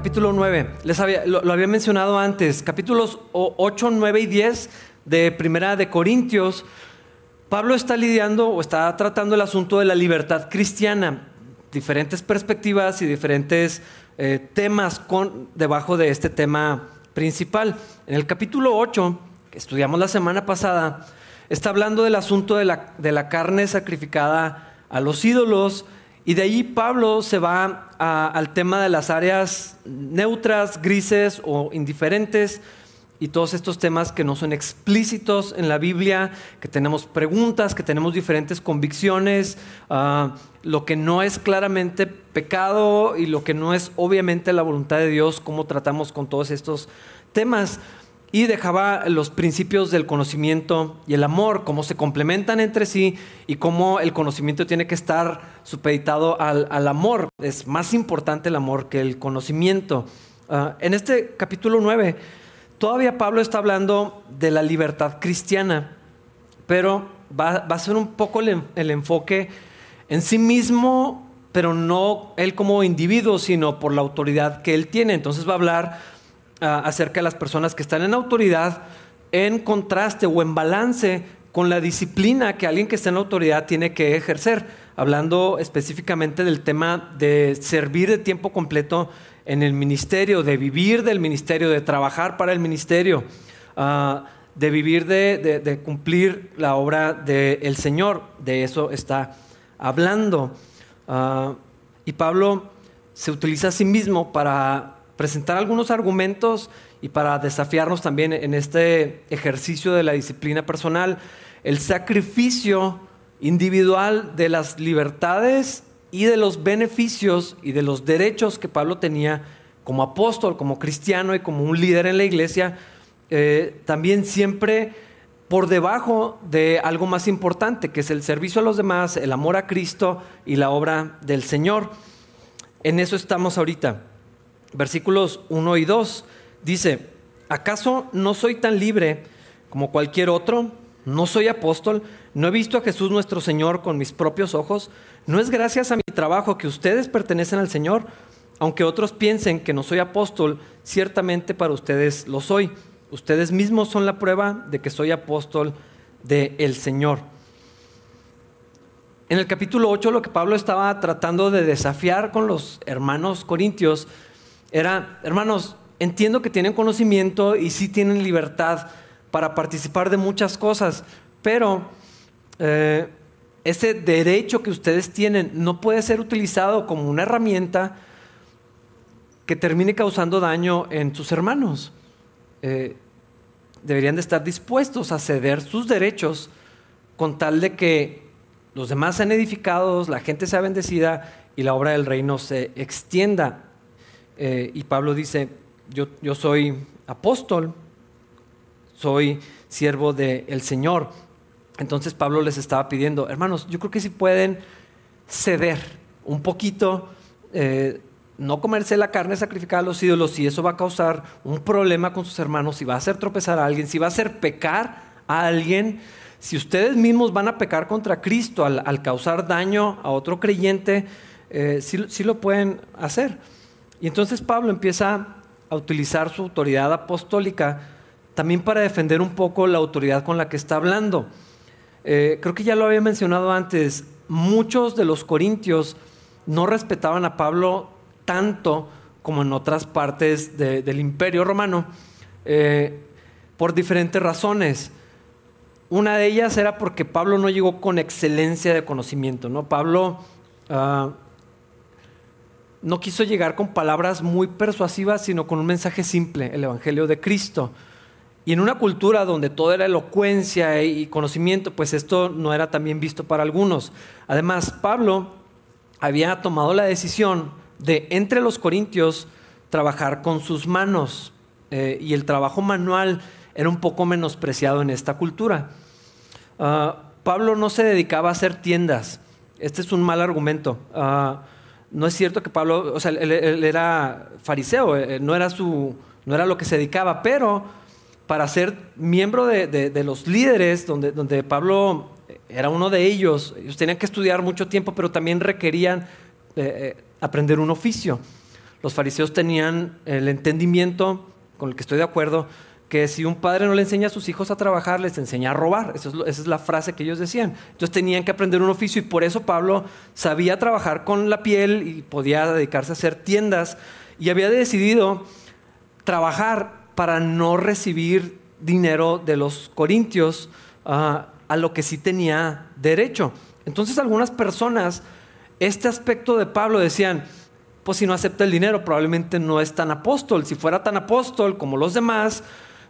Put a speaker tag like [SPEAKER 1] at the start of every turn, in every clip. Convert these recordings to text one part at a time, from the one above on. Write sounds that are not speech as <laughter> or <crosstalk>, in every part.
[SPEAKER 1] capítulo 9. Les había, lo, había mencionado antes. Capítulos 8, 9 y 10 de Primera de Corintios. Pablo está lidiando o está tratando el asunto de la libertad cristiana. Diferentes perspectivas y diferentes eh, temas con, debajo de este tema principal. En el capítulo 8, que estudiamos la semana pasada, está hablando del asunto de la, de la carne sacrificada a los ídolos y de ahí Pablo se va al tema de las áreas neutras, grises o indiferentes y todos estos temas que no son explícitos en la Biblia, que tenemos preguntas, que tenemos diferentes convicciones, uh, lo que no es claramente pecado y lo que no es obviamente la voluntad de Dios, cómo tratamos con todos estos temas y dejaba los principios del conocimiento y el amor, cómo se complementan entre sí y cómo el conocimiento tiene que estar supeditado al, amor. Es más importante el amor que el conocimiento. Ah, en este capítulo 9, todavía Pablo está hablando de la libertad cristiana, pero va, a ser un poco el enfoque en sí mismo, pero no él como individuo, sino por la autoridad que él tiene. Entonces va a hablar acerca de las personas que están en autoridad en contraste o en balance con la disciplina que alguien que está en autoridad tiene que ejercer, hablando específicamente del tema de servir de tiempo completo en el ministerio, de vivir del ministerio, de trabajar para el ministerio, ah, de vivir de, cumplir la obra del Señor. De eso está hablando. Ah, y Pablo se utiliza a sí mismo para presentar algunos argumentos y para desafiarnos también en este ejercicio de la disciplina personal, el sacrificio individual de las libertades y de los beneficios y de los derechos que Pablo tenía como apóstol, como cristiano y como un líder en la iglesia, eh, también siempre por debajo de algo más importante, que es el servicio a los demás, el amor a Cristo y la obra del Señor. En eso estamos ahorita versículos 1 y 2, dice, ¿acaso no soy tan libre como cualquier otro? ¿No soy apóstol? ¿No he visto a Jesús nuestro Señor con mis propios ojos? ¿No es gracias a mi trabajo que ustedes pertenecen al Señor? Aunque otros piensen que no soy apóstol, ciertamente para ustedes lo soy. Ustedes mismos son la prueba de que soy apóstol del el Señor. En el capítulo 8 lo que Pablo estaba tratando de desafiar con los hermanos corintios era, hermanos, entiendo que tienen conocimiento y sí tienen libertad para participar de muchas cosas, pero eh, ese derecho que ustedes tienen no puede ser utilizado como una herramienta que termine causando daño en sus hermanos. Eh, deberían de estar dispuestos a ceder sus derechos con tal de que los demás sean edificados, la gente sea bendecida y la obra del reino se extienda. Eh, y Pablo dice, yo, yo, soy apóstol, soy siervo del Señor. Entonces Pablo les estaba pidiendo, hermanos, yo creo que si pueden ceder un poquito, eh, no comerse la carne sacrificada a los ídolos, si eso va a causar un problema con sus hermanos, si va a hacer tropezar a alguien, si va a hacer pecar a alguien, si ustedes mismos van a pecar contra Cristo al, causar daño a otro creyente, eh, sí lo pueden hacer. Y entonces Pablo empieza a utilizar su autoridad apostólica también para defender un poco la autoridad con la que está hablando. Eh, creo que ya lo había mencionado antes, muchos de los corintios no respetaban a Pablo tanto como en otras partes del imperio romano, eh, por diferentes razones. Una de ellas era porque Pablo no llegó con excelencia de conocimiento. ¿no? Pablo ah, no quiso llegar con palabras muy persuasivas, sino con un mensaje simple, el Evangelio de Cristo. Y en una cultura donde todo era elocuencia y conocimiento, pues esto no era también visto para algunos. Además, Pablo había tomado la decisión de entre los corintios trabajar con sus manos eh, y el trabajo manual era un poco menospreciado en esta cultura. Ah, Pablo no se dedicaba a hacer tiendas. Este es un mal argumento. Ah, no es cierto que Pablo, o sea, él, era fariseo, eh, no era, su, no era lo que se dedicaba, pero para ser miembro de, los líderes, donde, donde, Pablo era uno de ellos, ellos tenían que estudiar mucho tiempo, pero también requerían eh, eh, aprender un oficio. Los fariseos tenían el entendimiento, con el que estoy de acuerdo, que si un padre no le enseña a sus hijos a trabajar, les enseña a robar. esa es la frase que ellos decían. Entonces tenían que aprender un oficio y por eso Pablo sabía trabajar con la piel y podía dedicarse a hacer tiendas y había decidido trabajar para no recibir dinero de los corintios ah, a lo que sí tenía derecho. Entonces algunas personas, este aspecto de Pablo decían, pues si no acepta el dinero probablemente no es tan apóstol. Si fuera tan apóstol como los demás,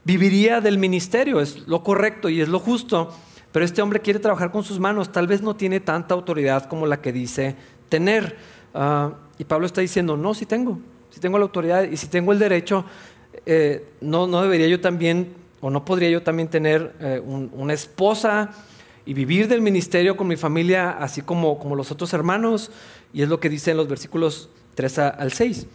[SPEAKER 1] viviría del ministerio, es lo correcto y es lo justo, pero este hombre quiere trabajar con sus manos, tal vez no tiene tanta autoridad como la que dice tener. Ah, y Pablo está diciendo, no, si tengo, si tengo la autoridad y si tengo el derecho, eh, no, no debería yo también, o no podría yo también tener eh, una esposa y vivir del ministerio con mi familia, así como, como los otros hermanos, y es lo que dice en los versículos 3 al 6.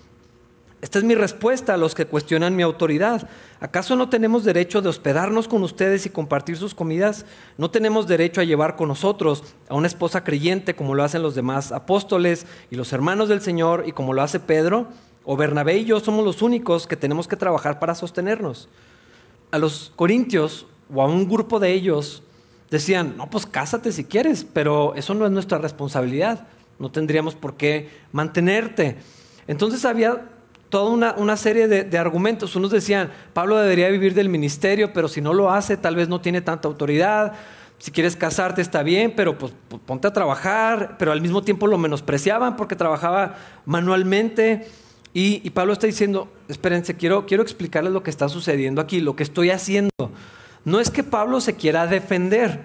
[SPEAKER 1] Esta es mi respuesta a los que cuestionan mi autoridad. ¿Acaso no tenemos derecho de hospedarnos con ustedes y compartir sus comidas? ¿No tenemos derecho a llevar con nosotros a una esposa creyente como lo hacen los demás apóstoles y los hermanos del Señor y como lo hace Pedro? ¿O Bernabé y yo somos los únicos que tenemos que trabajar para sostenernos? A los corintios o a un grupo de ellos decían, no, pues cásate si quieres, pero eso no es nuestra responsabilidad. No tendríamos por qué mantenerte. Entonces había toda una, serie de, argumentos. Unos decían, Pablo debería vivir del ministerio, pero si no lo hace, tal vez no tiene tanta autoridad. Si quieres casarte está bien, pero pues, ponte a trabajar, pero al mismo tiempo lo menospreciaban porque trabajaba manualmente. Y, Pablo está diciendo, espérense, quiero, quiero explicarles lo que está sucediendo aquí, lo que estoy haciendo. No es que Pablo se quiera defender,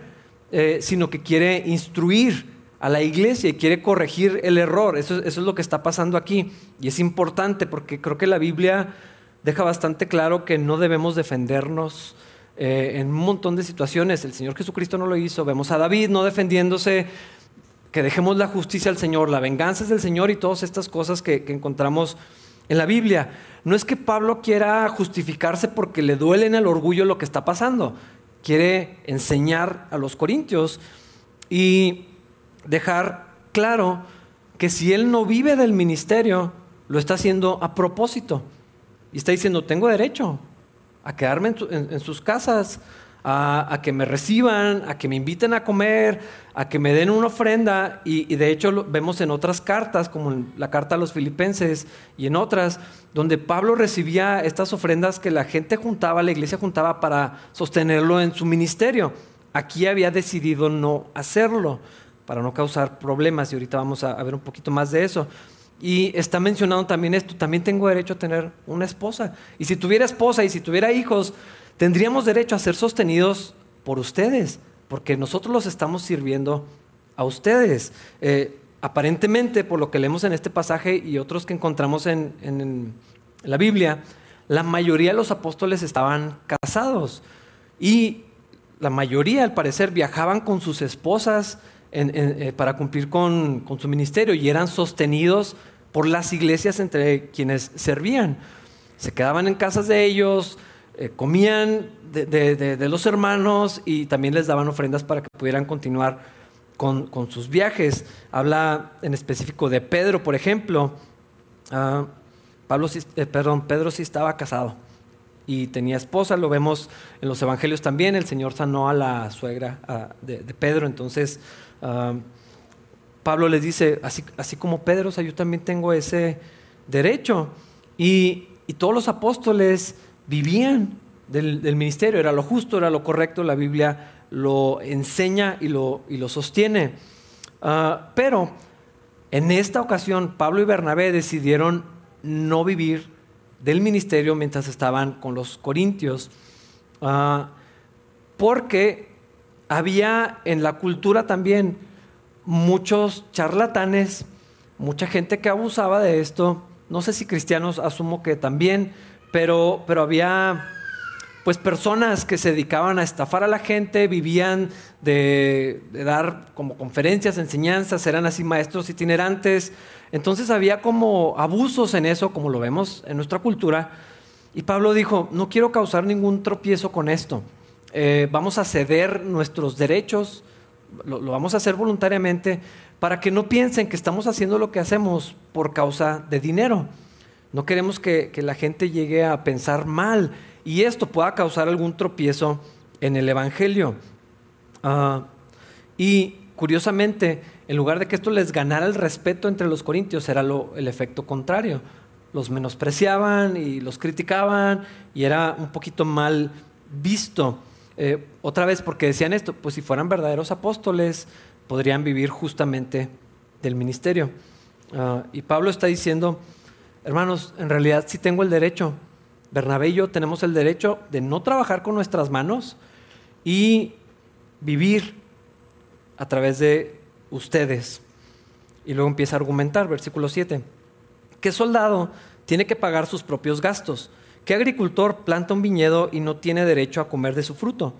[SPEAKER 1] eh, sino que quiere instruir a la iglesia y quiere corregir el error. Eso, es lo que está pasando aquí. Y es importante porque creo que la Biblia deja bastante claro que no debemos defendernos eh, en un montón de situaciones. El Señor Jesucristo no lo hizo. Vemos a David no defendiéndose, que dejemos la justicia al Señor, la venganza es del Señor y todas estas cosas que, que encontramos en la Biblia. No es que Pablo quiera justificarse porque le duele en el orgullo lo que está pasando. Quiere enseñar a los corintios y dejar claro que si él no vive del ministerio, lo está haciendo a propósito. Y está diciendo, tengo derecho a quedarme en, sus casas, a, que me reciban, a que me inviten a comer, a que me den una ofrenda. Y, de hecho vemos en otras cartas, como en la carta a los filipenses y en otras, donde Pablo recibía estas ofrendas que la gente juntaba, la iglesia juntaba para sostenerlo en su ministerio. Aquí había decidido no hacerlo para no causar problemas y ahorita vamos a, ver un poquito más de eso. Y está mencionado también esto, también tengo derecho a tener una esposa. Y si tuviera esposa y si tuviera hijos, tendríamos derecho a ser sostenidos por ustedes, porque nosotros los estamos sirviendo a ustedes. Eh, aparentemente, por lo que leemos en este pasaje y otros que encontramos en, en la Biblia, la mayoría de los apóstoles estaban casados y la mayoría, al parecer, viajaban con sus esposas eh, para cumplir con, su ministerio y eran sostenidos por las iglesias entre quienes servían. Se quedaban en casas de ellos, eh, comían de, los hermanos y también les daban ofrendas para que pudieran continuar con, sus viajes. Habla en específico de Pedro, por ejemplo. Ah, Pablo, eh, perdón, Pedro sí estaba casado y tenía esposa, lo vemos en los evangelios también, el Señor sanó a la suegra de, Pedro, entonces Pablo les dice, así, así como Pedro, yo también tengo ese derecho. Y, todos los apóstoles vivían del, ministerio, era lo justo, era lo correcto, la Biblia lo enseña y lo, y lo sostiene. Ah, pero en esta ocasión, Pablo y Bernabé decidieron no vivir del ministerio mientras estaban con los corintios, ah, porque había en la cultura también muchos charlatanes, mucha gente que abusaba de esto. No sé si cristianos asumo que también, pero, pero había pues personas que se dedicaban a estafar a la gente, vivían de, dar como conferencias, enseñanzas, eran así maestros itinerantes. Entonces había como abusos en eso, como lo vemos en nuestra cultura. Y Pablo dijo, no quiero causar ningún tropiezo con esto. Eh, vamos a ceder nuestros derechos, lo, vamos a hacer voluntariamente, para que no piensen que estamos haciendo lo que hacemos por causa de dinero. No queremos que, la gente llegue a pensar mal y esto pueda causar algún tropiezo en el Evangelio. Ah, y curiosamente, en lugar de que esto les ganara el respeto entre los corintios, era lo, el efecto contrario. Los menospreciaban y los criticaban y era un poquito mal visto. Eh, otra vez, porque decían esto, pues si fueran verdaderos apóstoles, podrían vivir justamente del ministerio. Ah, y Pablo está diciendo, hermanos, en realidad sí tengo el derecho, Bernabé y yo tenemos el derecho de no trabajar con nuestras manos y vivir a través de ustedes. Y luego empieza a argumentar, versículo 7. ¿Qué soldado tiene que pagar sus propios gastos? ¿Qué agricultor planta un viñedo y no tiene derecho a comer de su fruto?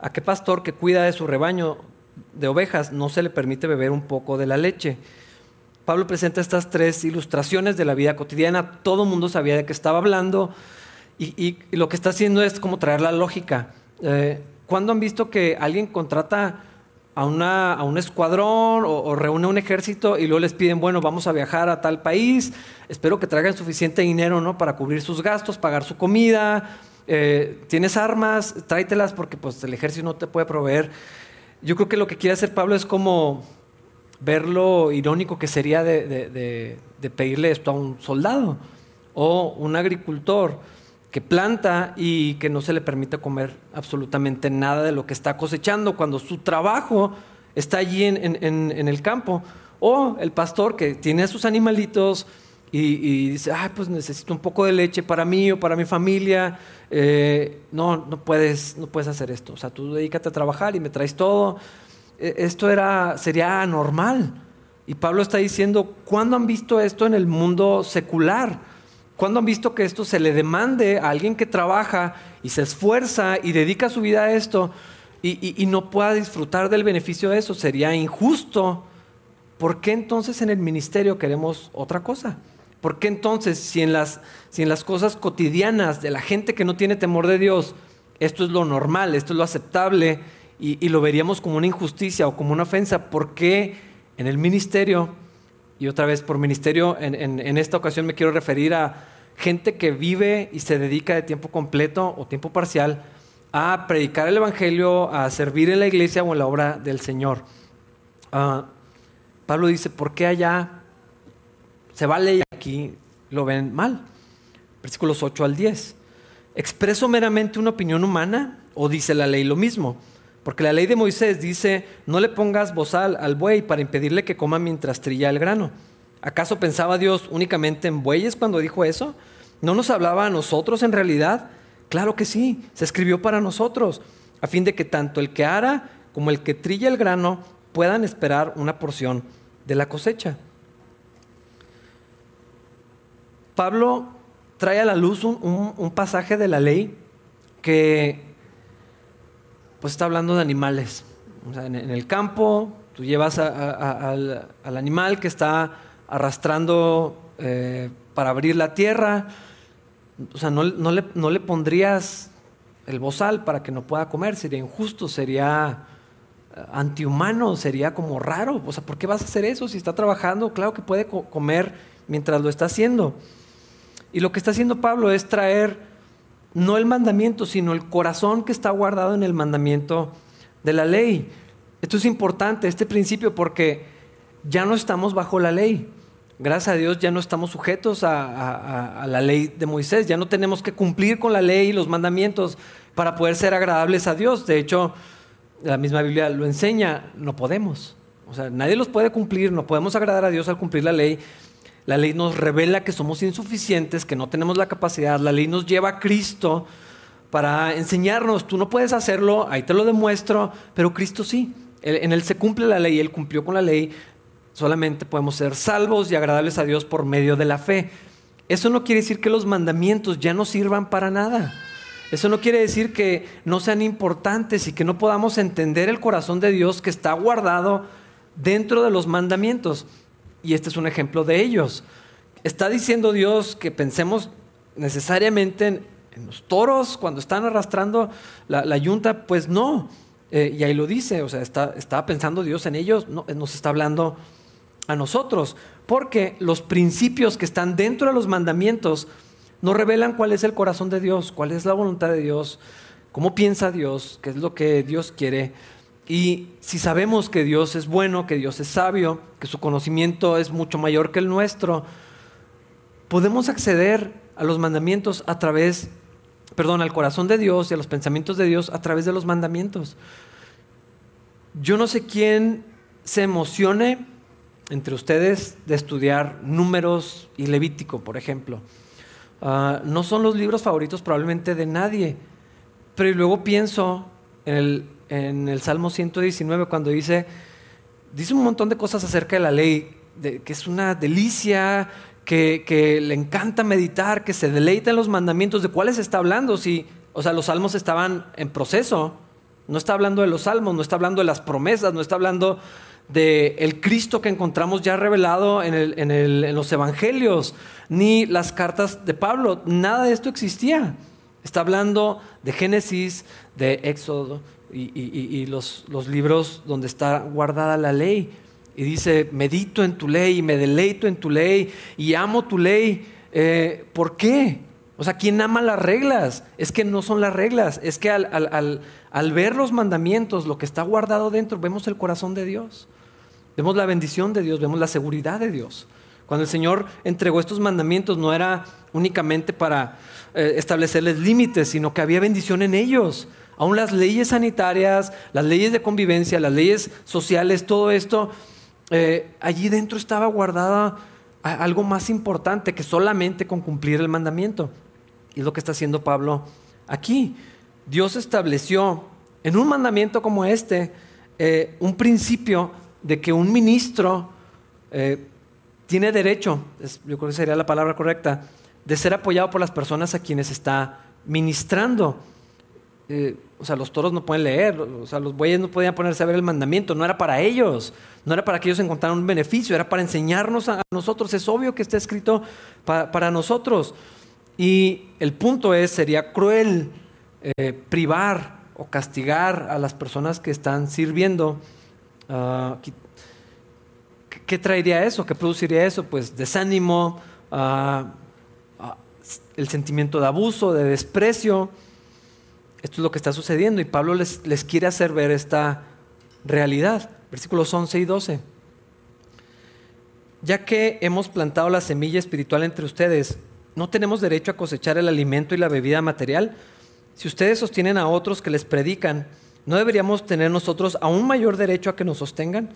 [SPEAKER 1] ¿A qué pastor que cuida de su rebaño de ovejas no se le permite beber un poco de la leche? Pablo presenta estas tres ilustraciones de la vida cotidiana. Todo el mundo sabía de qué estaba hablando y, lo que está haciendo es como traer la lógica. Eh, ¿Cuándo han visto que alguien contrata a, una, a un escuadrón o, reúne un ejército y luego les piden, bueno, vamos a viajar a tal país, espero que traigan suficiente dinero ¿no? para cubrir sus gastos, pagar su comida, eh, tienes armas, tráetelas porque pues, el ejército no te puede proveer. Yo creo que lo que quiere hacer Pablo es como ver lo irónico que sería de, pedirle esto a un soldado o un agricultor que planta y que no se le permite comer absolutamente nada de lo que está cosechando cuando su trabajo está allí en, el campo. O el pastor que tiene a sus animalitos y, dice, ay, pues necesito un poco de leche para mí o para mi familia. Eh, no, no puedes, no puedes hacer esto. O sea, tú dedícate a trabajar y me traes todo. E, esto era, sería anormal. Y Pablo está diciendo, ¿cuándo han visto esto en el mundo secular? ¿Cuándo han visto que esto se le demande a alguien que trabaja y se esfuerza y dedica su vida a esto y, no pueda disfrutar del beneficio de eso? Sería injusto. ¿Por qué entonces en el ministerio queremos otra cosa? ¿Por qué entonces si en las, si en las cosas cotidianas de la gente que no tiene temor de Dios, esto es lo normal, esto es lo aceptable, y, lo veríamos como una injusticia o como una ofensa. ¿Por qué en el ministerio, y otra vez por ministerio, en, esta ocasión me quiero referir a gente que vive y se dedica de tiempo completo o tiempo parcial a predicar el Evangelio, a servir en la iglesia o en la obra del Señor? Ah, Pablo dice, ¿por qué allá se vale y aquí lo ven mal? Versículos 8 al 10. ¿Expreso meramente una opinión humana o dice la ley lo mismo? Porque la ley de Moisés dice, no le pongas bozal al buey para impedirle que coma mientras trilla el grano. ¿Acaso pensaba Dios únicamente en bueyes cuando dijo eso? ¿No nos hablaba a nosotros en realidad? Claro que sí, se escribió para nosotros, a fin de que tanto el que ara como el que trilla el grano puedan esperar una porción de la cosecha. Pablo trae a la luz un, un pasaje de la ley que pues está hablando de animales. en, el campo, tú llevas al, animal que está arrastrando eh, para abrir la tierra. O sea, no, le, pondrías el bozal para que no pueda comer, sería injusto, sería eh, antihumano, sería como raro. O sea, ¿por qué vas a hacer eso si está trabajando? Claro que puede comer mientras lo está haciendo. Y lo que está haciendo Pablo es traer no el mandamiento, sino el corazón que está guardado en el mandamiento de la ley. Esto es importante, este principio, porque ya no estamos bajo la ley. Gracias a Dios ya no estamos sujetos a, la ley de Moisés, ya no tenemos que cumplir con la ley y los mandamientos para poder ser agradables a Dios. De hecho, la misma Biblia lo enseña, no podemos. O sea, nadie los puede cumplir, no podemos agradar a Dios al cumplir la ley. La ley nos revela que somos insuficientes, que no tenemos la capacidad. La ley nos lleva a Cristo para enseñarnos, tú no puedes hacerlo, ahí te lo demuestro, pero Cristo sí. En Él se cumple la ley, Él cumplió con la ley. Solamente podemos ser salvos y agradables a Dios por medio de la fe. Eso no quiere decir que los mandamientos ya no sirvan para nada. Eso no quiere decir que no sean importantes y que no podamos entender el corazón de Dios que está guardado dentro de los mandamientos y este es un ejemplo de ellos. ¿Está diciendo Dios que pensemos necesariamente en, los toros cuando están arrastrando la, yunta? Pues no. Eh, y ahí lo dice, o sea, está, pensando Dios en ellos, no, nos está hablando a nosotros, porque los principios que están dentro de los mandamientos nos revelan cuál es el corazón de Dios, cuál es la voluntad de Dios, cómo piensa Dios, qué es lo que Dios quiere. Y si sabemos que Dios es bueno, que Dios es sabio, que su conocimiento es mucho mayor que el nuestro, podemos acceder a los mandamientos a través, perdón, al corazón de Dios y a los pensamientos de Dios a través de los mandamientos. Yo no sé quién se emocione entre ustedes de estudiar números y Levítico, por ejemplo. Ah, no son los libros favoritos probablemente de nadie, pero luego pienso en el, en el Salmo 119 cuando dice, dice un montón de cosas acerca de la ley, de, que es una delicia, que, le encanta meditar, que se deleita en los mandamientos, ¿de cuáles está hablando? Si, o sea, los salmos estaban en proceso, no está hablando de los salmos, no está hablando de las promesas, no está hablando del el Cristo que encontramos ya revelado en, el, en, el, en, los evangelios, ni las cartas de Pablo. Nada de esto existía. Está hablando de Génesis, de Éxodo y, los, los, libros donde está guardada la ley. Y dice, medito en tu ley y me deleito en tu ley y amo tu ley. Eh, ¿Por qué? O sea, ¿quién ama las reglas? Es que no son las reglas, es que al, al, al, al ver los mandamientos, lo que está guardado dentro, vemos el corazón de Dios. Vemos la bendición de Dios, vemos la seguridad de Dios. Cuando el Señor entregó estos mandamientos no era únicamente para eh, establecerles límites, sino que había bendición en ellos. Aún las leyes sanitarias, las leyes de convivencia, las leyes sociales, todo esto, eh, allí dentro estaba guardada algo más importante que solamente con cumplir el mandamiento. Y es lo que está haciendo Pablo aquí. Dios estableció en un mandamiento como este eh, un principio de que un ministro eh, tiene derecho, yo creo que sería la palabra correcta, de ser apoyado por las personas a quienes está ministrando. Eh, o sea, los toros no pueden leer, o sea, los bueyes no podían ponerse a ver el mandamiento, no era para ellos, no era para que ellos encontraran un beneficio, era para enseñarnos a, nosotros. Es obvio que está escrito para, nosotros. Y el punto es, sería cruel eh, privar o castigar a las personas que están sirviendo Uh, ¿qué, ¿qué, traería eso? ¿Qué produciría eso? Pues desánimo, uh, uh, el sentimiento de abuso, de desprecio. Esto es lo que está sucediendo y Pablo les, quiere hacer ver esta realidad. Versículos 11 y 12. Ya que hemos plantado la semilla espiritual entre ustedes, ¿no tenemos derecho a cosechar el alimento y la bebida material? Si ustedes sostienen a otros que les predican, ¿No deberíamos tener nosotros aún mayor derecho a que nos sostengan?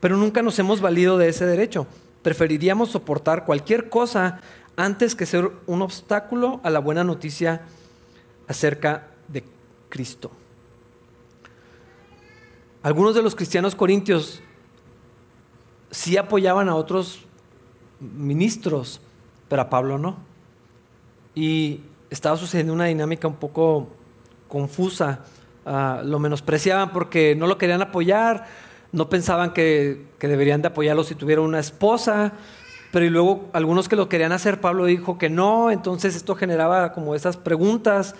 [SPEAKER 1] Pero nunca nos hemos valido de ese derecho. Preferiríamos soportar cualquier cosa antes que ser un obstáculo a la buena noticia acerca de Cristo. Algunos de los cristianos corintios sí apoyaban a otros ministros, pero a Pablo no. Y estaba sucediendo una dinámica un poco confusa uh, lo menospreciaban porque no lo querían apoyar, no pensaban que, que, deberían de apoyarlo si tuviera una esposa, pero y luego algunos que lo querían hacer, Pablo dijo que no, entonces esto generaba como esas preguntas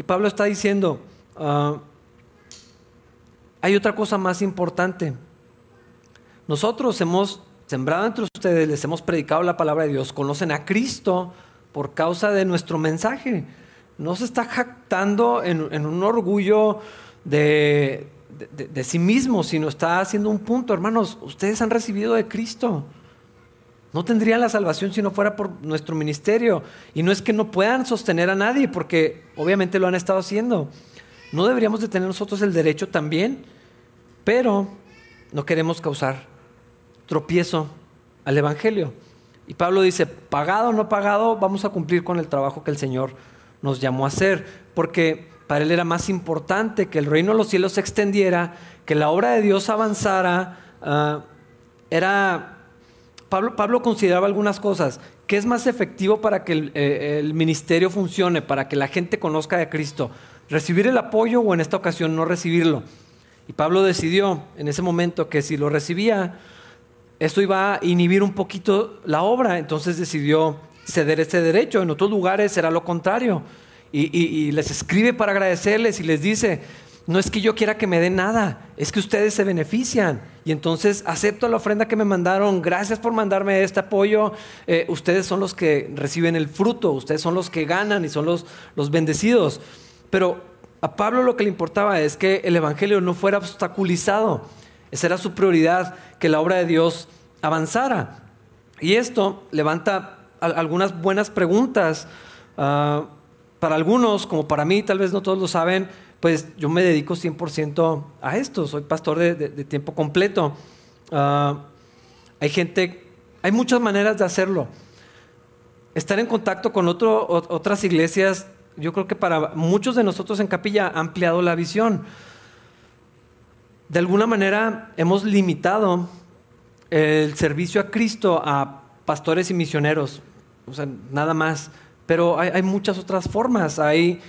[SPEAKER 1] y Pablo está diciendo, uh, hay otra cosa más importante. Nosotros hemos sembrado entre ustedes, les hemos predicado la palabra de Dios, conocen a Cristo por causa de nuestro mensaje no se está jactando en, un orgullo de, de, sí mismo, sino está haciendo un punto, hermanos, ustedes han recibido de Cristo. No tendrían la salvación si no fuera por nuestro ministerio. Y no es que no puedan sostener a nadie, porque obviamente lo han estado haciendo. No deberíamos de tener nosotros el derecho también, pero no queremos causar tropiezo al Evangelio. Y Pablo dice, pagado o no pagado, vamos a cumplir con el trabajo que el Señor nos llamó a hacer, porque para él era más importante que el reino de los cielos se extendiera, que la obra de Dios avanzara. Uh, era Pablo, consideraba algunas cosas. ¿Qué es más efectivo para que el, eh, ministerio funcione, para que la gente conozca de Cristo? ¿Recibir el apoyo o en esta ocasión no recibirlo? Y Pablo decidió en ese momento que si lo recibía, esto iba a inhibir un poquito la obra, entonces decidió ceder ese derecho. En otros lugares será lo contrario. Y les escribe para agradecerles y les dice, no es que yo quiera que me den nada, es que ustedes se benefician. Y entonces acepto la ofrenda que me mandaron, gracias por mandarme este apoyo. Eh, ustedes son los que reciben el fruto, ustedes son los que ganan y son los, los bendecidos. Pero a Pablo lo que le importaba es que el Evangelio no fuera obstaculizado. Esa era su prioridad, que la obra de Dios avanzara. Y esto levanta algunas buenas preguntas. Ah, para algunos, como para mí, tal vez no todos lo saben, pues yo me dedico 100% a esto, soy pastor de, tiempo completo. Ah, hay gente, hay muchas maneras de hacerlo. Estar en contacto con otras iglesias, yo creo que para muchos de nosotros en capilla ha ampliado la visión. De alguna manera hemos limitado el servicio a Cristo a pastores y misioneros, o sea, nada más. Pero hay, muchas otras formas, hay,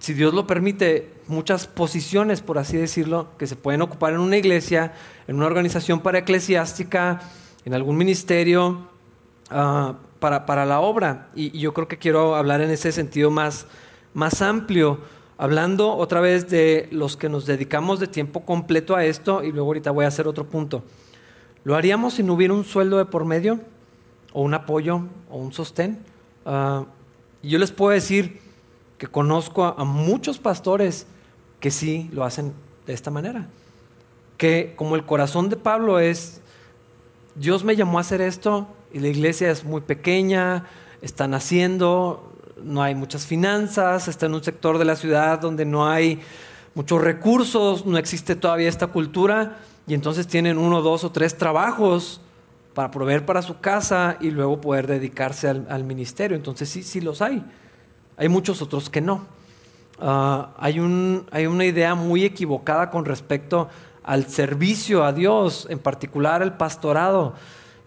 [SPEAKER 1] si Dios lo permite, muchas posiciones, por así decirlo, que se pueden ocupar en una iglesia, en una organización para eclesiástica, en algún ministerio, ah, para, la obra. Y, yo creo que quiero hablar en ese sentido más, más amplio, hablando otra vez de los que nos dedicamos de tiempo completo a esto, y luego ahorita voy a hacer otro punto. ¿Lo haríamos si no hubiera un sueldo de por medio? ¿O un apoyo? ¿O un sostén? Uh, yo les puedo decir que conozco a, muchos pastores que sí lo hacen de esta manera. Que como el corazón de Pablo es, Dios me llamó a hacer esto y la iglesia es muy pequeña, están haciendo, no hay muchas finanzas, está en un sector de la ciudad donde no hay muchos recursos, no existe todavía esta cultura y entonces tienen uno, dos o tres trabajos para proveer para su casa y luego poder dedicarse al, ministerio. Entonces sí, sí los hay. Hay muchos otros que no. Ah, hay, un, hay una idea muy equivocada con respecto al servicio a Dios, en particular el pastorado.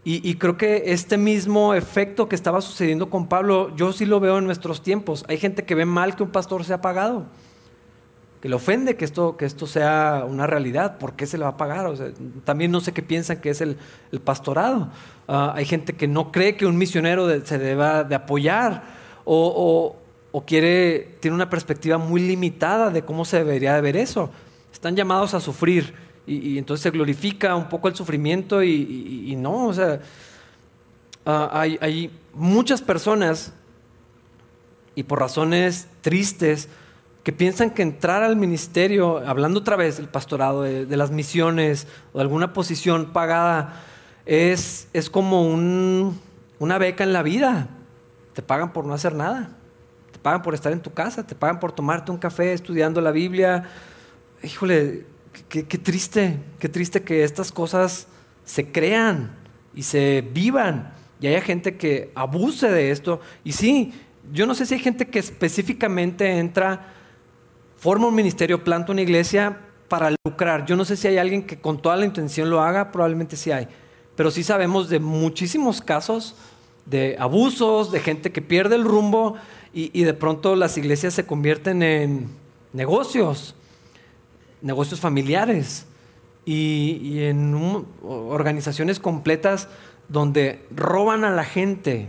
[SPEAKER 1] Y, creo que este mismo efecto que estaba sucediendo con Pablo, yo sí lo veo en nuestros tiempos. Hay gente que ve mal que un pastor sea pagado que le ofende que esto, que esto sea una realidad, ¿por qué se le va a pagar? también no sé qué piensan que es el, pastorado. Ah, hay gente que no cree que un misionero se deba de apoyar o, quiere, tiene una perspectiva muy limitada de cómo se debería de ver eso. Están llamados a sufrir y, entonces se glorifica un poco el sufrimiento y, no, o sea, ah, hay, muchas personas y por razones tristes, que piensan que entrar al ministerio, hablando otra vez del pastorado, de, las misiones o de alguna posición pagada, es, es como una beca en la vida. Te pagan por no hacer nada. Pagan por estar en tu casa, te pagan por tomarte un café estudiando la Biblia. Híjole, qué, qué triste, qué triste que estas cosas se crean y se vivan y haya gente que abuse de esto. Y sí, yo no sé si hay gente que específicamente entra forma un ministerio, planta una iglesia para lucrar. Yo no sé si hay alguien que con toda la intención lo haga, probablemente sí hay, pero sí sabemos de muchísimos casos de abusos, de gente que pierde el rumbo y, de pronto las iglesias se convierten en negocios, negocios familiares y, en organizaciones completas donde roban a la gente,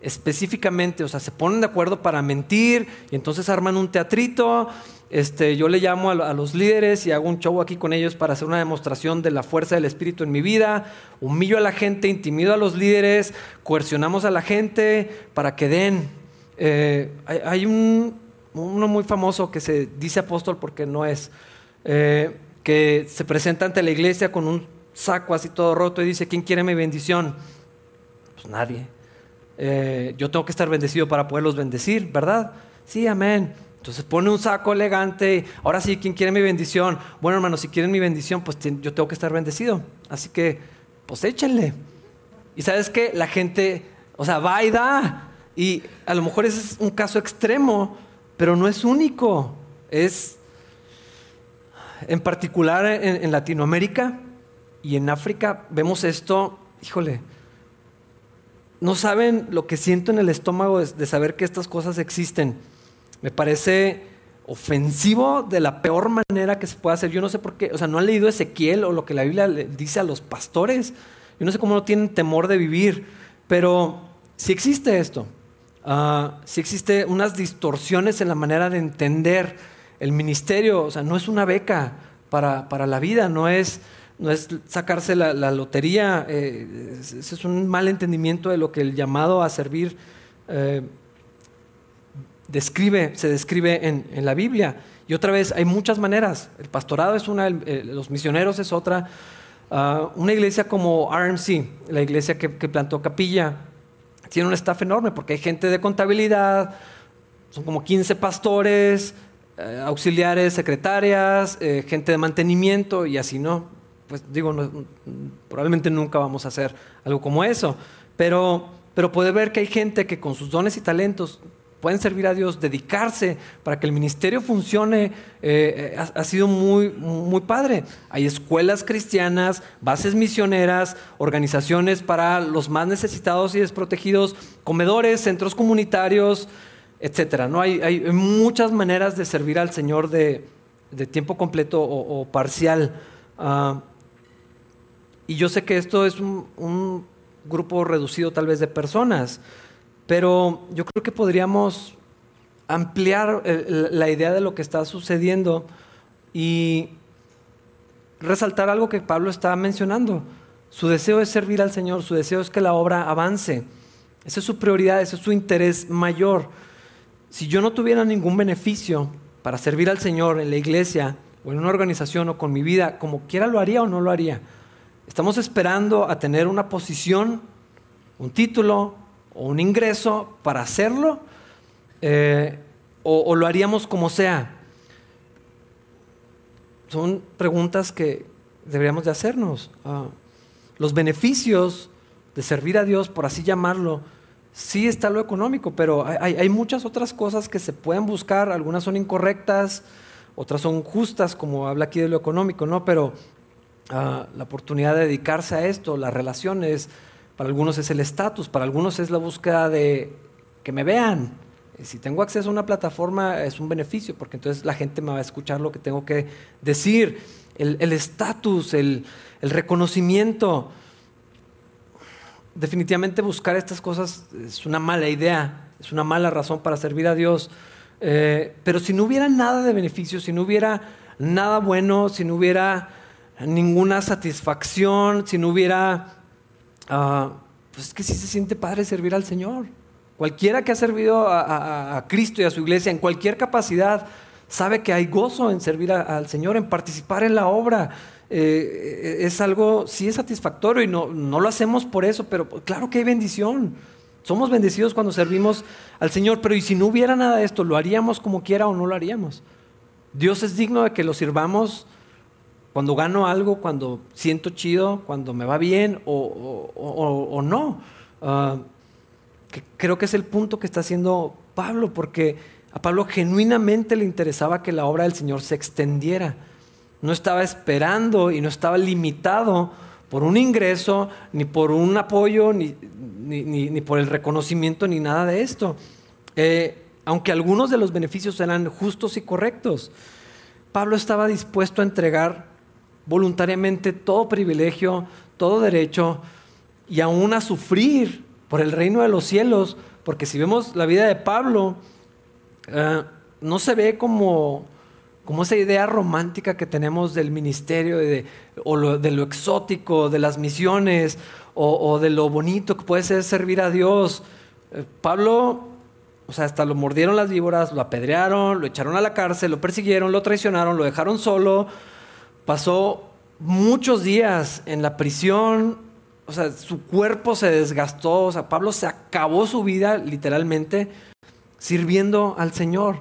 [SPEAKER 1] específicamente, o sea, se ponen de acuerdo para mentir y entonces arman un teatrito. Este, yo le llamo a, los líderes y hago un show aquí con ellos para hacer una demostración de la fuerza del Espíritu en mi vida. Humillo a la gente, intimido a los líderes, coercionamos a la gente para que den. Eh, hay, un, uno muy famoso que se dice apóstol porque no es, eh, que se presenta ante la iglesia con un saco así todo roto y dice, ¿quién quiere mi bendición? Pues nadie. Eh, yo tengo que estar bendecido para poderlos bendecir, ¿verdad? Sí, amén. Entonces pone un saco elegante. Ahora sí, ¿quién quiere mi bendición? Bueno, hermano, si quieren mi bendición, pues yo tengo que estar bendecido. Así que, pues échenle. Y sabes que la gente, o sea, va y da. Y a lo mejor ese es un caso extremo, pero no es único. Es, en particular en Latinoamérica y en África, vemos esto, híjole, no saben lo que siento en el estómago de, saber que estas cosas existen. Me parece ofensivo de la peor manera que se puede hacer. Yo no sé por qué, o sea, no han leído Ezequiel o lo que la Biblia le dice a los pastores. Yo no sé cómo no tienen temor de vivir, pero si existe esto. Uh, si existe unas distorsiones en la manera de entender el ministerio, o sea, no es una beca para, la vida, no es, no es sacarse la, lotería, eh, ese es, un mal entendimiento de lo que el llamado a servir eh, describe, se describe en, la Biblia. Y otra vez, hay muchas maneras. El pastorado es una, los misioneros es otra. Ah, una iglesia como RMC, la iglesia que, plantó Capilla, tiene un staff enorme porque hay gente de contabilidad, son como 15 pastores, eh, auxiliares, secretarias, eh, gente de mantenimiento y así, ¿no? Pues digo, probablemente nunca vamos a hacer algo como eso, pero, pero puede ver que hay gente que con sus dones y talentos pueden servir a Dios, dedicarse para que el ministerio funcione, eh, ha, sido muy, muy padre. Hay escuelas cristianas, bases misioneras, organizaciones para los más necesitados y desprotegidos, comedores, centros comunitarios, etc. ¿no? Hay, hay muchas maneras de servir al Señor de, tiempo completo o, parcial. Ah, y yo sé que esto es un grupo reducido tal vez de personas. Pero yo creo que podríamos ampliar la idea de lo que está sucediendo y resaltar algo que Pablo estaba mencionando. Su deseo es servir al Señor, su deseo es que la obra avance. Esa es su prioridad, ese es su interés mayor. Si yo no tuviera ningún beneficio para servir al Señor en la iglesia o en una organización o con mi vida, como quiera lo haría o no lo haría. Estamos esperando a tener una posición, un título, o un ingreso para hacerlo, eh, o, lo haríamos como sea. Son preguntas que deberíamos de hacernos. Ah, los beneficios de servir a Dios, por así llamarlo, sí está lo económico, pero hay, muchas otras cosas que se pueden buscar, algunas son incorrectas, otras son justas, como habla aquí de lo económico, ¿no? Pero ah, la oportunidad de dedicarse a esto, las relaciones, para algunos es el estatus, para algunos es la búsqueda de que me vean. Si tengo acceso a una plataforma es un beneficio, porque entonces la gente me va a escuchar lo que tengo que decir. El estatus, el, reconocimiento. Definitivamente buscar estas cosas es una mala idea, es una mala razón para servir a Dios. Eh, pero si no hubiera nada de beneficio, si no hubiera nada bueno, si no hubiera ninguna satisfacción, si no hubiera Ah, pues es que sí se siente padre servir al Señor. Cualquiera que ha servido a, Cristo y a su iglesia en cualquier capacidad sabe que hay gozo en servir al Señor, en participar en la obra. Eh, es algo, sí es satisfactorio y no, no lo hacemos por eso, pero claro que hay bendición. Somos bendecidos cuando servimos al Señor, pero ¿y si no hubiera nada de esto? ¿Lo haríamos como quiera o no lo haríamos? Dios es digno de que lo sirvamos cuando gano algo, cuando siento chido, cuando me va bien o, no. Ah, creo que es el punto que está haciendo Pablo, porque a Pablo genuinamente le interesaba que la obra del Señor se extendiera. No estaba esperando y no estaba limitado por un ingreso, ni por un apoyo, ni, ni, por el reconocimiento, ni nada de esto. Eh, aunque algunos de los beneficios eran justos y correctos, Pablo estaba dispuesto a entregar voluntariamente todo privilegio, todo derecho y aún a sufrir por el reino de los cielos, porque si vemos la vida de Pablo, eh, no se ve como, como esa idea romántica que tenemos del ministerio de, o de lo exótico, de las misiones o, de lo bonito que puede ser servir a Dios. Eh, Pablo, o sea, hasta lo mordieron las víboras, lo apedrearon, lo echaron a la cárcel, lo persiguieron, lo traicionaron, lo dejaron solo, pasó muchos días en la prisión, o sea, su cuerpo se desgastó, o sea, Pablo se acabó su vida literalmente sirviendo al Señor,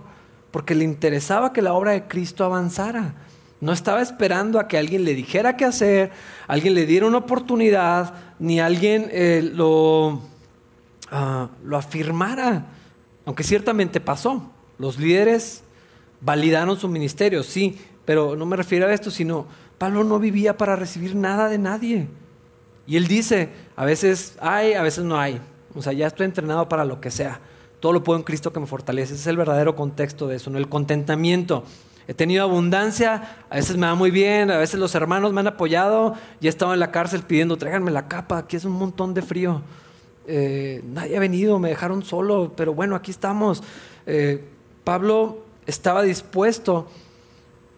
[SPEAKER 1] porque le interesaba que la obra de Cristo avanzara. No estaba esperando a que alguien le dijera qué hacer, alguien le diera una oportunidad, ni alguien eh, lo, ah, lo afirmara, aunque ciertamente pasó. Los líderes validaron su ministerio, sí, pero no me refiero a esto, sino Pablo no vivía para recibir nada de nadie. Y él dice, a veces hay, a veces no hay. O sea, ya estoy entrenado para lo que sea. Todo lo puedo en Cristo que me fortalece. Ese es el verdadero contexto de eso. El contentamiento. He tenido abundancia, a veces me va muy bien, a veces los hermanos me han apoyado y he estado en la cárcel pidiendo, tráiganme la capa, aquí es un montón de frío. Eh, nadie ha venido, me dejaron solo, pero bueno, aquí estamos. Eh, Pablo estaba dispuesto,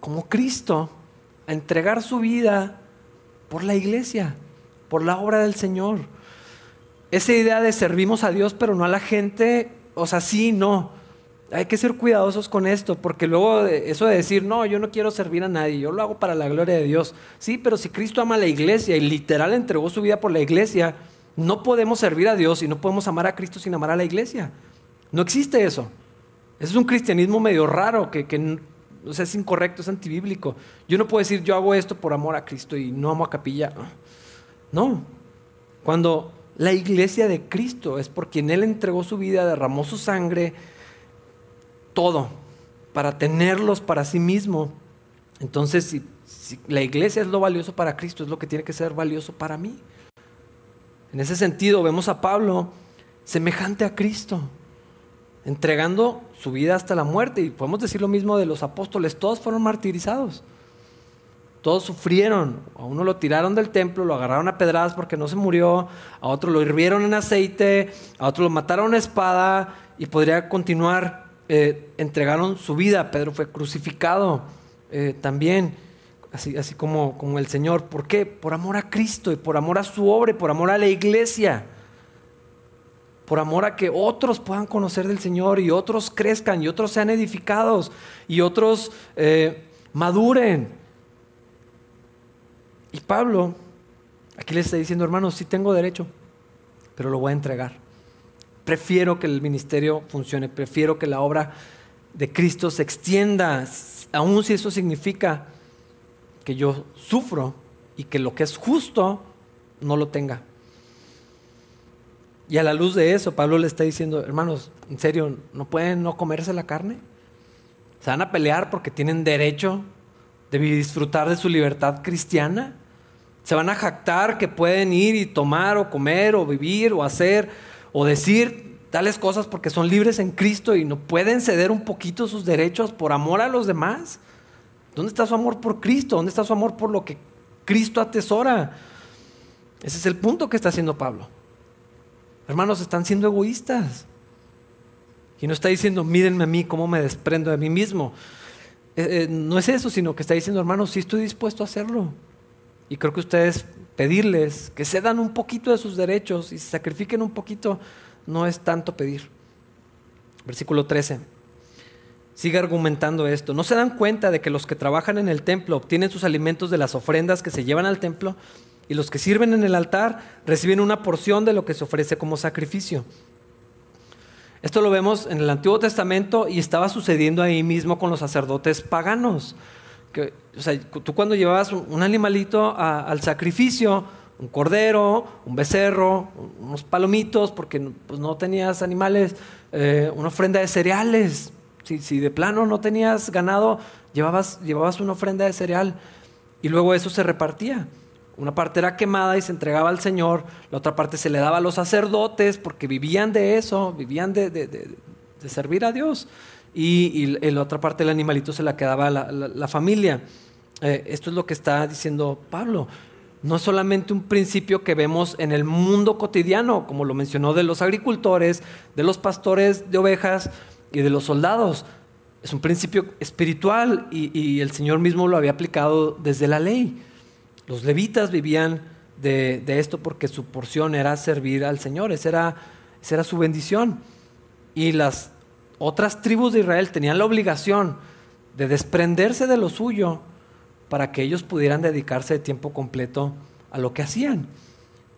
[SPEAKER 1] como Cristo, a entregar su vida por la iglesia, por la obra del Señor. Esa idea de servimos a Dios pero no a la gente, o sea, sí, no. Hay que ser cuidadosos con esto, porque luego eso de decir, no, yo no quiero servir a nadie, yo lo hago para la gloria de Dios. Sí, pero si Cristo ama a la iglesia y literal entregó su vida por la iglesia, no podemos servir a Dios y no podemos amar a Cristo sin amar a la iglesia. No existe eso. Ese es un cristianismo medio raro que, que es incorrecto, es antibíblico. Yo no puedo decir yo hago esto por amor a Cristo y no amo a capilla. No. Cuando la iglesia de Cristo es por quien Él entregó su vida, derramó su sangre, todo, para tenerlos para sí mismo. Entonces, si, si la iglesia es lo valioso para Cristo, es lo que tiene que ser valioso para mí. En ese sentido, vemos a Pablo semejante a Cristo entregando su vida hasta la muerte. Y podemos decir lo mismo de los apóstoles, todos fueron martirizados. Todos sufrieron. A uno lo tiraron del templo, lo agarraron a pedradas porque no se murió, a otro lo hirvieron en aceite, a otro lo mataron a espada y podría continuar. Eh, entregaron su vida. Pedro fue crucificado eh, también, así, así como, como el Señor. ¿Por qué? Por amor a Cristo y por amor a su obra por amor a la iglesia por amor a que otros puedan conocer del Señor y otros crezcan y otros sean edificados y otros eh, maduren. Y Pablo aquí le está diciendo, hermanos, sí tengo derecho, pero lo voy a entregar. Prefiero que el ministerio funcione, prefiero que la obra de Cristo se extienda, aun si eso significa que yo sufro y que lo que es justo no lo tenga. Y a la luz de eso, Pablo le está diciendo, hermanos, en serio, ¿no pueden no comerse la carne? ¿Se van a pelear porque tienen derecho de disfrutar de su libertad cristiana? ¿Se van a jactar que pueden ir y tomar o comer o vivir o hacer o decir tales cosas porque son libres en Cristo y no pueden ceder un poquito sus derechos por amor a los demás? ¿Dónde está su amor por Cristo? ¿Dónde está su amor por lo que Cristo atesora? Ese es el punto que está haciendo Pablo. Hermanos, están siendo egoístas. Y no está diciendo, mírenme a mí, cómo me desprendo de mí mismo. Eh, eh, no es eso, sino que está diciendo, hermanos, sí estoy dispuesto a hacerlo. Y creo que ustedes pedirles que cedan un poquito de sus derechos y se sacrifiquen un poquito no es tanto pedir. Versículo 13. Sigue argumentando esto. ¿No se dan cuenta de que los que trabajan en el templo obtienen sus alimentos de las ofrendas que se llevan al templo? Y los que sirven en el altar reciben una porción de lo que se ofrece como sacrificio. Esto lo vemos en el Antiguo Testamento y estaba sucediendo ahí mismo con los sacerdotes paganos. Tú cuando llevabas un animalito al sacrificio, un cordero, un becerro, unos palomitos, porque pues, no tenías animales, eh, una ofrenda de cereales. Si, si, de plano no tenías ganado, llevabas, llevabas una ofrenda de cereal y luego eso se repartía. Una parte era quemada y se entregaba al Señor, la otra parte se le daba a los sacerdotes porque vivían de eso, vivían de, servir a Dios. Y, la otra parte del animalito se la quedaba a la, familia. Eh, esto es lo que está diciendo Pablo. No es solamente un principio que vemos en el mundo cotidiano, como lo mencionó de los agricultores, de los pastores de ovejas y de los soldados. Es un principio espiritual y el Señor mismo lo había aplicado desde la ley. Los levitas vivían de, esto porque su porción era servir al Señor, esa era, su bendición. Y las otras tribus de Israel tenían la obligación de desprenderse de lo suyo para que ellos pudieran dedicarse de tiempo completo a lo que hacían.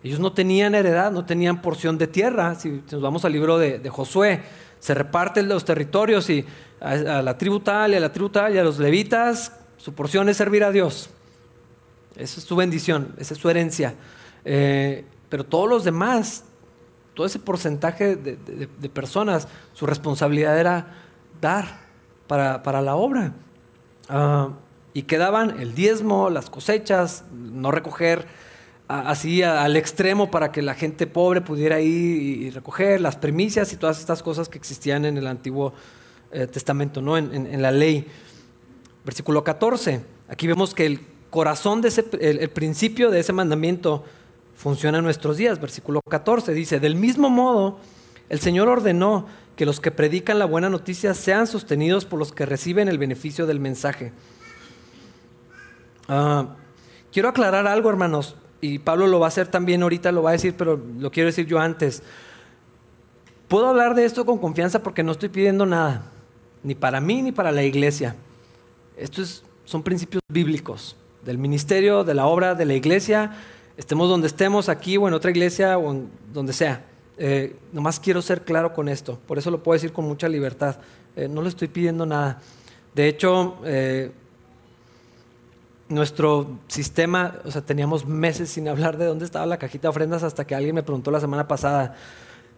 [SPEAKER 1] Ellos no tenían heredad, no tenían porción de tierra. Si nos vamos al libro de, Josué, se reparten los territorios y a, a, la tribu tal y a la tribu tal y a los levitas, su porción es servir a Dios. Esa es su bendición, esa es su herencia. Eh, pero todos los demás, todo ese porcentaje de, personas, su responsabilidad era dar para, la obra. Ah, y quedaban el diezmo, las cosechas, no recoger así al extremo para que la gente pobre pudiera ir y, recoger las primicias y todas estas cosas que existían en el Antiguo eh, Testamento, ¿no? En, en, la ley. Versículo 14. Aquí vemos que el corazón de ese, el, principio de ese mandamiento funciona en nuestros días. Versículo 14 dice, del mismo modo, El Señor ordenó que los que predican la buena noticia sean sostenidos por los que reciben el beneficio del mensaje. Ah, quiero aclarar algo, hermanos, y Pablo lo va a hacer también ahorita, lo va a decir, pero lo quiero decir yo antes. Puedo hablar de esto con confianza porque no estoy pidiendo nada, ni para mí ni para la iglesia. Estos son principios bíblicos del ministerio, de la obra, de la iglesia, estemos donde estemos, aquí o en otra iglesia o donde sea. Eh, nomás quiero ser claro con esto, por eso lo puedo decir con mucha libertad. Eh, no le estoy pidiendo nada. De hecho, eh, nuestro sistema, o sea, teníamos meses sin hablar de dónde estaba la cajita de ofrendas hasta que alguien me preguntó la semana pasada.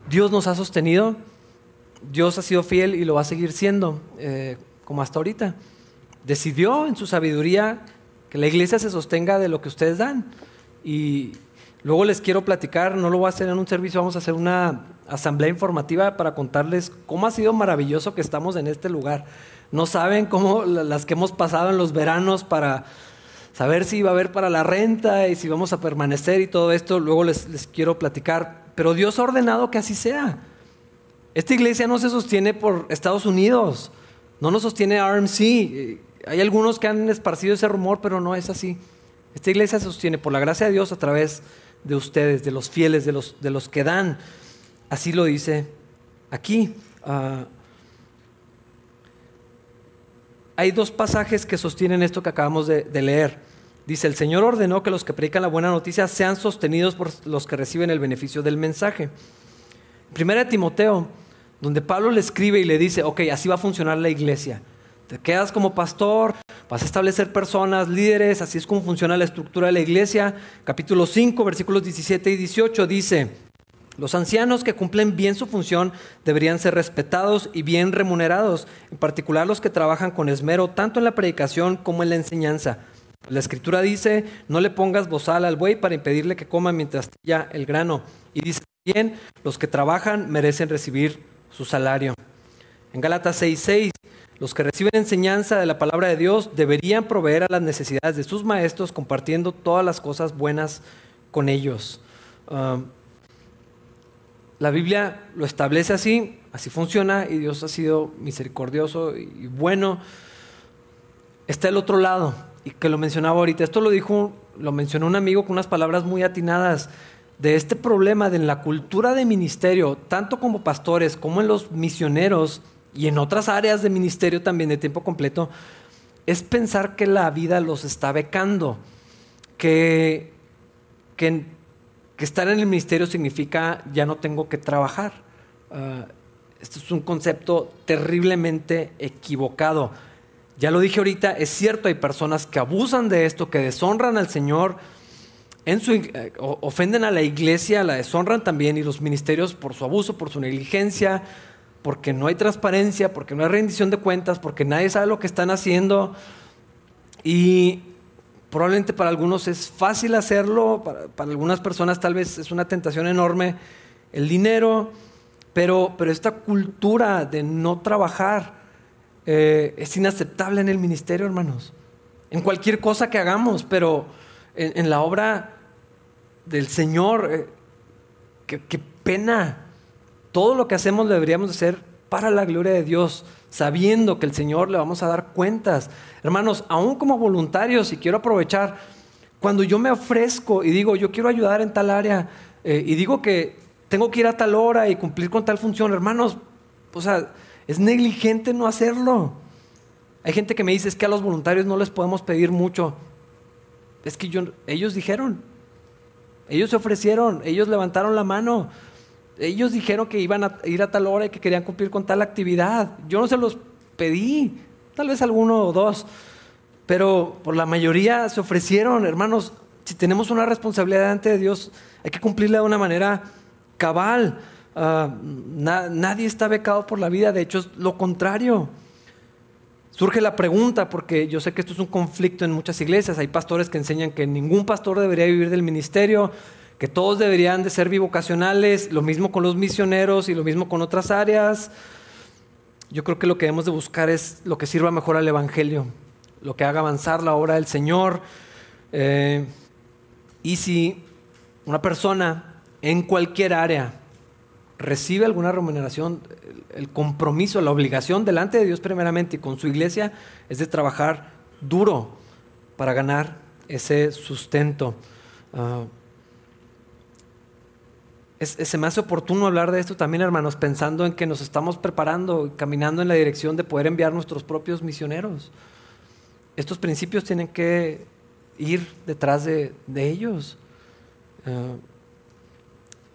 [SPEAKER 1] Dios nos ha sostenido, Dios ha sido fiel y lo va a seguir siendo, eh, como hasta ahorita. Decidió en su sabiduría que la iglesia se sostenga de lo que ustedes dan. Y luego les quiero platicar, no lo voy a hacer en un servicio, vamos a hacer una asamblea informativa para contarles cómo ha sido maravilloso que estamos en este lugar. No saben cómo las que hemos pasado en los veranos para saber si va a haber para la renta y si vamos a permanecer y todo esto, luego les, les quiero platicar. Pero Dios ha ordenado que así sea. Esta iglesia no se sostiene por Estados Unidos, no nos sostiene RMC. Hay algunos que han esparcido ese rumor, pero no es así. Esta iglesia se sostiene por la gracia de Dios a través de ustedes, de los fieles, de los, de los que dan. Así lo dice aquí. Uh, hay dos pasajes que sostienen esto que acabamos de, leer. Dice, el Señor ordenó que los que predican la buena noticia sean sostenidos por los que reciben el beneficio del mensaje. Primera de Timoteo, donde Pablo le escribe y le dice, ok, así va a funcionar la iglesia. Te quedas como pastor, vas a establecer personas, líderes, así es como funciona la estructura de la iglesia. Capítulo 5, versículos 17 y 18 dice, los ancianos que cumplen bien su función deberían ser respetados y bien remunerados, en particular los que trabajan con esmero tanto en la predicación como en la enseñanza. La escritura dice, no le pongas bozal al buey para impedirle que coma mientras ya el grano. Y dice bien, los que trabajan merecen recibir su salario. En Gálatas 6:6, los que reciben enseñanza de la palabra de Dios deberían proveer a las necesidades de sus maestros compartiendo todas las cosas buenas con ellos. Um, la Biblia lo establece así, así funciona y Dios ha sido misericordioso y bueno. Está el otro lado, y que lo mencionaba ahorita. Esto lo dijo, lo mencionó un amigo con unas palabras muy atinadas de este problema de la cultura de ministerio, tanto como pastores como en los misioneros y en otras áreas de ministerio también de tiempo completo, es pensar que la vida los está becando, que, que estar en el ministerio significa ya no tengo que trabajar. Esto es un concepto terriblemente equivocado. Ya lo dije ahorita, es cierto, hay personas que abusan de esto, que deshonran al Señor, en su, eh, ofenden a la iglesia, la deshonran también y los ministerios por su abuso, por su negligencia, porque no hay transparencia, porque no hay rendición de cuentas, porque nadie sabe lo que están haciendo. Y Probablemente para algunos es fácil hacerlo, para, algunas personas tal vez es una tentación enorme el dinero, pero, pero esta cultura de no trabajar eh, es inaceptable en el ministerio, hermanos. En cualquier cosa que hagamos, pero en, la obra del Señor, eh, qué pena. Todo lo que hacemos deberíamos hacer para la gloria de Dios sabiendo que el Señor le vamos a dar cuentas. Hermanos, aún como voluntarios, y quiero aprovechar, cuando yo me ofrezco y digo, yo quiero ayudar en tal área, eh, y digo que tengo que ir a tal hora y cumplir con tal función, hermanos, o sea, es negligente no hacerlo. Hay gente que me dice, es que a los voluntarios no les podemos pedir mucho. Es que ellos dijeron, ellos se ofrecieron, ellos levantaron la mano. Ellos dijeron que iban a ir a tal hora y que querían cumplir con tal actividad. Yo no se los pedí, tal vez alguno o dos, pero por la mayoría se ofrecieron, hermanos. Si tenemos una responsabilidad de Dios, hay que cumplirla de una manera cabal. Ah, nadie está becado por la vida, de hecho es lo contrario. Surge la pregunta, porque yo sé que esto es un conflicto en muchas iglesias. Hay pastores que enseñan que ningún pastor debería vivir del ministerio que todos deberían de ser bivocacionales, lo mismo con los misioneros y lo mismo con otras áreas. Yo creo que lo que debemos de buscar es lo que sirva mejor al Evangelio, lo que haga avanzar la obra del Señor. Eh, y si una persona en cualquier área recibe alguna remuneración, el compromiso, la obligación delante de Dios primeramente y con su iglesia es de trabajar duro para ganar ese sustento. Uh, es, se me hace oportuno hablar de esto también, hermanos, pensando en que nos estamos preparando y caminando en la dirección de poder enviar nuestros propios misioneros. Estos principios tienen que ir detrás de, ellos. Uh,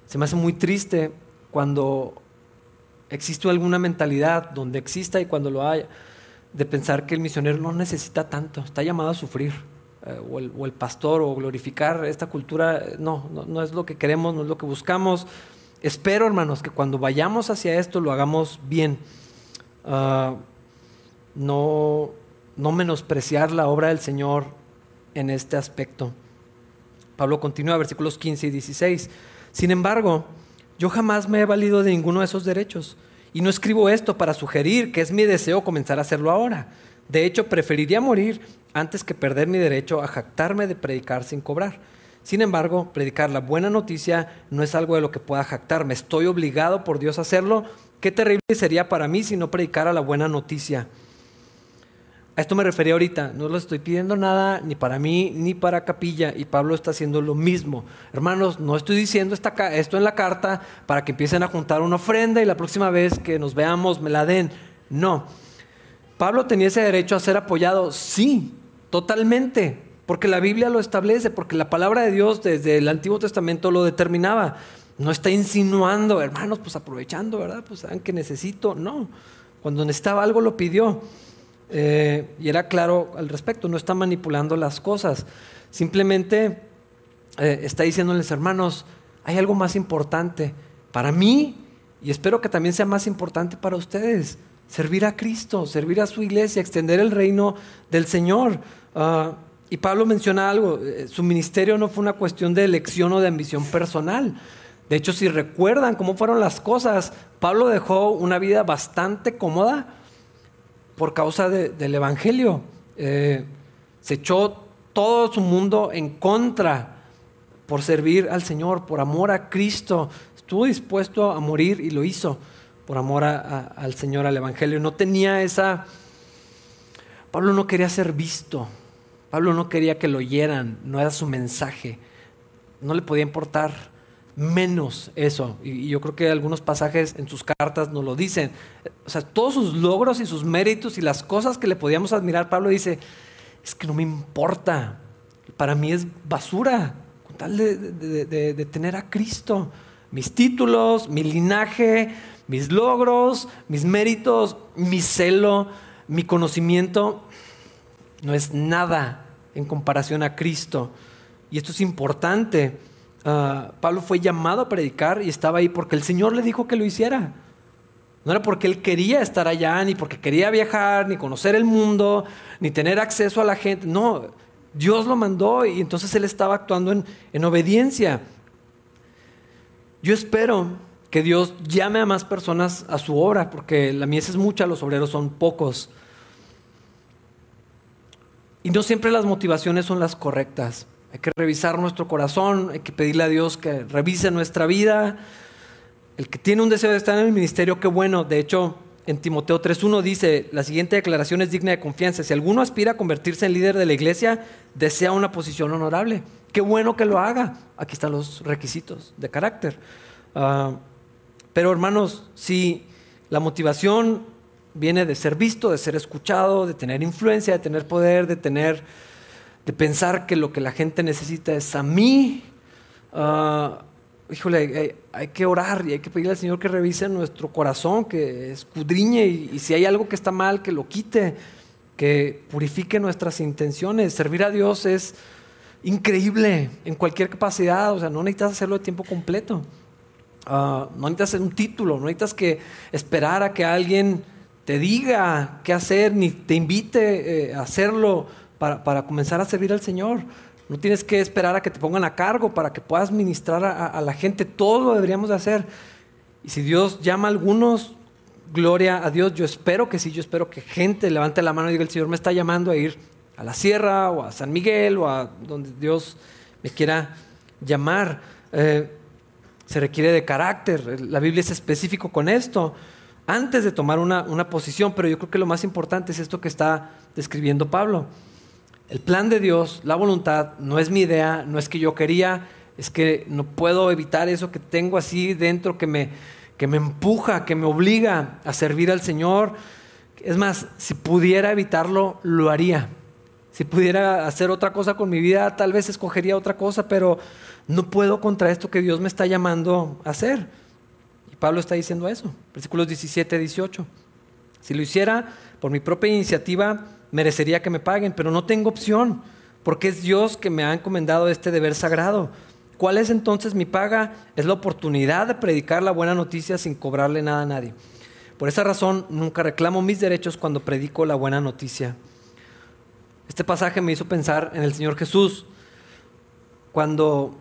[SPEAKER 1] se me hace muy triste cuando existe alguna mentalidad donde exista y cuando lo haya, de pensar que el misionero no necesita tanto, está llamado a sufrir. Eh, o, el, pastor o glorificar esta cultura, no, no, es lo que queremos, no es lo que buscamos. Espero, hermanos, que cuando vayamos hacia esto lo hagamos bien. Ah, no, no menospreciar la obra del Señor en este aspecto. Pablo continúa, versículos 15 y 16. Sin embargo, yo jamás me he valido de ninguno de esos derechos. Y no escribo esto para sugerir que es mi deseo comenzar a hacerlo ahora. De hecho, preferiría morir antes que perder mi derecho a jactarme de predicar sin cobrar. Sin embargo, predicar la buena noticia no es algo de lo que pueda jactarme. Estoy obligado por Dios a hacerlo. Qué terrible sería para mí si no predicara la buena noticia. A esto me refería ahorita. No lo estoy pidiendo nada ni para mí ni para Capilla. Y Pablo está haciendo lo mismo. Hermanos, no estoy diciendo esto en la carta para que empiecen a juntar una ofrenda y la próxima vez que nos veamos me la den. No. Pablo tenía ese derecho a ser apoyado, sí, totalmente, porque la Biblia lo establece, porque la palabra de Dios desde el Antiguo Testamento lo determinaba. No está insinuando, hermanos, pues aprovechando, ¿verdad? Pues saben que necesito. No, cuando necesitaba algo lo pidió. Eh, y era claro al respecto, no está manipulando las cosas. Simplemente eh, está diciéndoles, hermanos, hay algo más importante para mí y espero que también sea más importante para ustedes servir a Cristo, servir a su iglesia, extender el reino del Señor. Ah, y Pablo menciona algo, eh, su ministerio no fue una cuestión de elección o de ambición personal. De hecho, si recuerdan cómo fueron las cosas, Pablo dejó una vida bastante cómoda por causa del Evangelio. Eh, se echó todo su mundo en contra por servir al Señor, por amor a Cristo. Estuvo dispuesto a morir y lo hizo por amor al Señor, al Evangelio. No tenía esa... Pablo no quería ser visto. Pablo no quería que lo oyeran. No era su mensaje. No le podía importar menos eso. Y, yo creo que algunos pasajes en sus cartas nos lo dicen. O sea, todos sus logros y sus méritos y las cosas que le podíamos admirar, Pablo dice, es que no me importa. Para mí es basura con tal de tener a Cristo. Mis títulos, mi linaje, mis logros, mis méritos, mi celo, mi conocimiento, no es nada en comparación a Cristo. Y esto es importante. Ah, Pablo fue llamado a predicar y estaba ahí porque el Señor le dijo que lo hiciera. No era porque él quería estar allá, ni porque quería viajar, ni conocer el mundo, ni tener acceso a la gente. No, Dios lo mandó y entonces él estaba actuando en, en obediencia. Yo espero que Dios llame a más personas a su obra, porque la mies es mucha, los obreros son pocos. Y no siempre las motivaciones son las correctas. Hay que revisar nuestro corazón, hay que pedirle a Dios que revise nuestra vida. El que tiene un deseo de estar en el ministerio, qué bueno. De hecho, en Timoteo 3.1 dice, la siguiente declaración es digna de confianza. Si alguno aspira a convertirse en líder de la iglesia, desea una posición honorable. Qué bueno que lo haga. Aquí están los requisitos de carácter. Ah, pero hermanos, si la motivación viene de ser visto, de ser escuchado, de tener influencia, de tener poder, de tener, de pensar que lo que la gente necesita es a mí, uh, híjole, hay, que orar y hay que pedirle al Señor que revise nuestro corazón, que escudriñe y, y si hay algo que está mal, que lo quite, que purifique nuestras intenciones. Servir a Dios es increíble en cualquier capacidad, o sea, no necesitas hacerlo de tiempo completo. Ah, no necesitas un título, no necesitas que esperar a que alguien te diga qué hacer, ni te invite eh, a hacerlo para, comenzar a servir al Señor. No tienes que esperar a que te pongan a cargo para que puedas ministrar a, la gente. Todo lo deberíamos de hacer. Y si Dios llama a algunos, gloria a Dios. Yo espero que sí, yo espero que gente levante la mano y diga, el Señor me está llamando a ir a la sierra o a San Miguel o a donde Dios me quiera llamar. Eh, se requiere de carácter. La Biblia es específico con esto antes de tomar una, una, posición, pero yo creo que lo más importante es esto que está describiendo Pablo. El plan de Dios, la voluntad, no es mi idea, no es que yo quería, es que no puedo evitar eso que tengo así dentro que me, que me empuja, que me obliga a servir al Señor. Es más, si pudiera evitarlo, lo haría. Si pudiera hacer otra cosa con mi vida, tal vez escogería otra cosa, pero no puedo contra esto que Dios me está llamando a hacer. Y Pablo está diciendo eso, versículos 17, 18. Si lo hiciera por mi propia iniciativa, merecería que me paguen, pero no tengo opción, porque es Dios que me ha encomendado este deber sagrado. ¿Cuál es entonces mi paga? Es la oportunidad de predicar la buena noticia sin cobrarle nada a nadie. Por esa razón, nunca reclamo mis derechos cuando predico la buena noticia. Este pasaje me hizo pensar en el Señor Jesús cuando